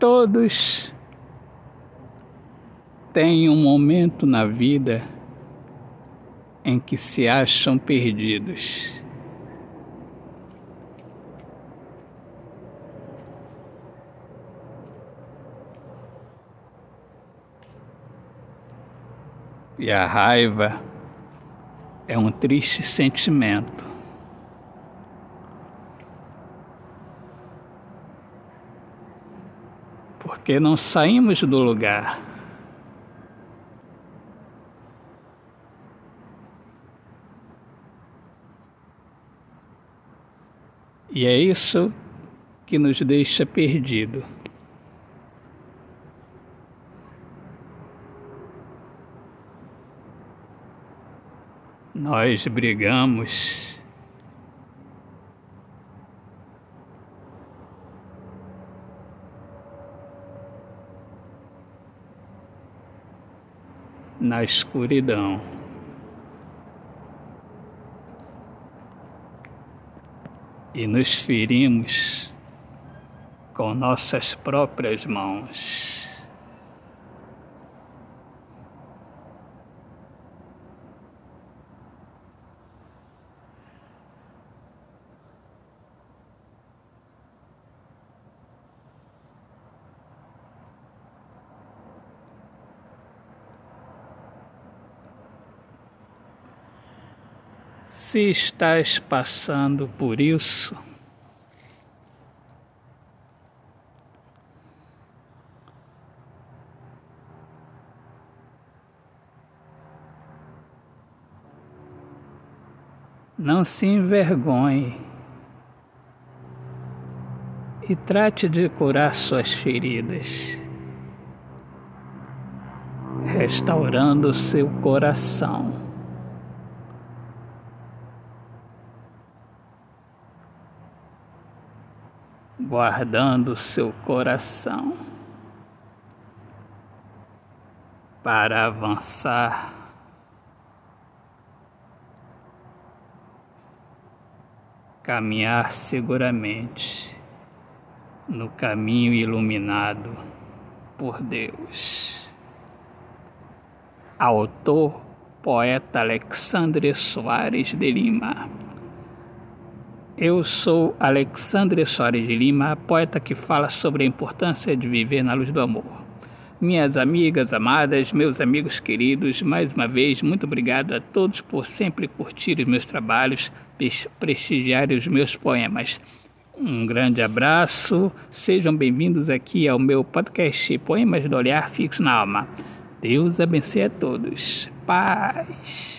Todos têm um momento na vida em que se acham perdidos. E a raiva é um triste sentimento. Porque não saímos do lugar. E é isso que nos deixa perdido. Nós brigamos. Na escuridão. E nos ferimos com nossas próprias mãos. Se estás passando por isso, não se envergonhe e trate de curar suas feridas, restaurando seu coração. Guardando seu coração para avançar. Caminhar seguramente no caminho iluminado por Deus. Autor, poeta Alexandre Soares de Lima. Eu sou Alexandre Soares de Lima, poeta que fala sobre a importância de viver na luz do amor. Minhas amigas amadas, meus amigos queridos, mais uma vez, muito obrigado a todos por sempre curtir os meus trabalhos, prestigiar os meus poemas. Um grande abraço, sejam bem-vindos aqui ao meu podcast Poemas do Olhar Fixo na Alma. Deus abençoe a todos. Paz.